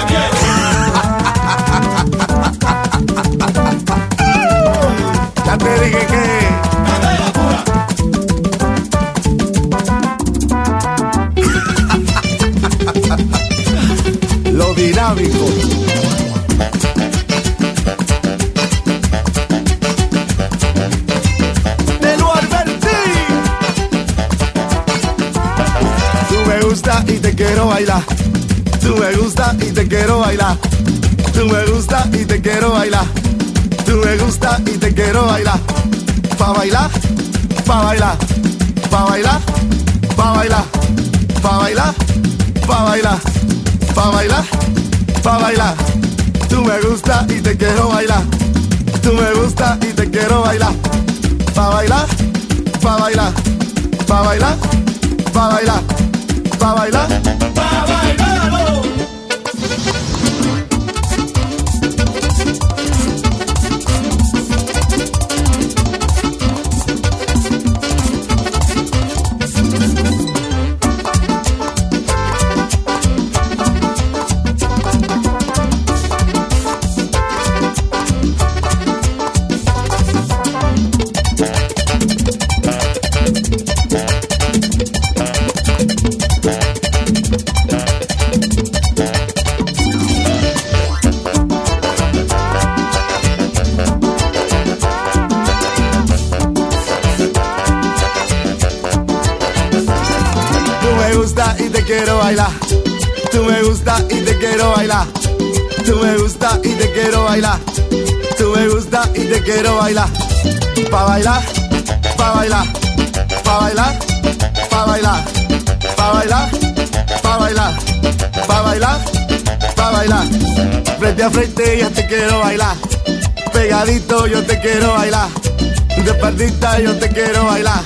ya te dije que. Lo dinámico. Te lo advertí. Tú me gusta y te quiero bailar Tú me gusta y te quiero bailar. Tú me gusta y te quiero bailar. Tú me gusta y te quiero bailar. Pa bailar, pa bailar, pa bailar, pa bailar, pa bailar, pa bailar, pa bailar, pa bailar. Tú me gusta y te quiero bailar. Tú me gusta y te quiero bailar. Pa bailar, pa bailar, pa bailar, pa bailar, pa bailar, quiero bailar. Tú me gusta y te quiero bailar. Tú me gusta y te quiero bailar. Tú me gusta y te quiero bailar. Pa bailar, pa bailar, pa bailar, pa bailar, pa bailar, pa bailar, pa bailar, pa bailar. Frente a frente yo te quiero bailar. Pegadito yo te quiero bailar. De yo te quiero bailar.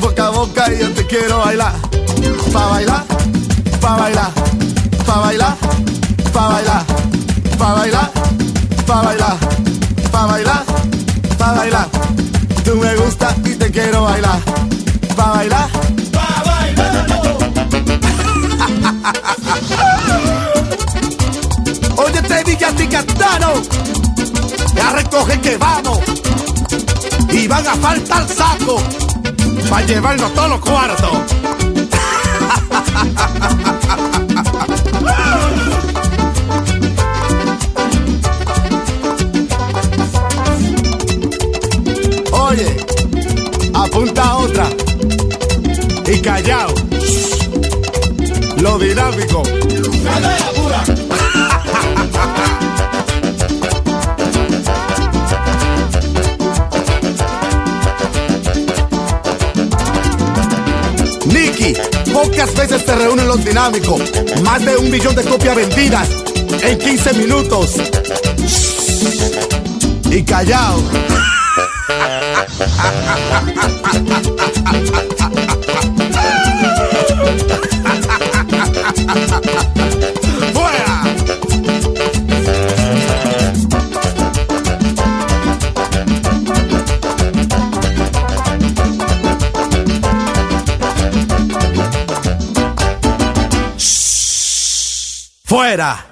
Boca a boca yo te quiero bailar. Pa bailar, pa bailar, pa bailar, pa bailar, pa bailar, pa bailar, pa bailar, pa bailar. Tú me gusta y te quiero bailar. Pa bailar, pa bailar. Oye, te dije a ti Castano, ya recoge que vamos. Y van a faltar saco para llevarnos todos los cuartos. Callao. Lo dinámico. Nicky, pocas veces se reúnen los dinámicos. Más de un millón de copias vendidas en 15 minutos. Y callao. ¡Fuera! ¡Fuera!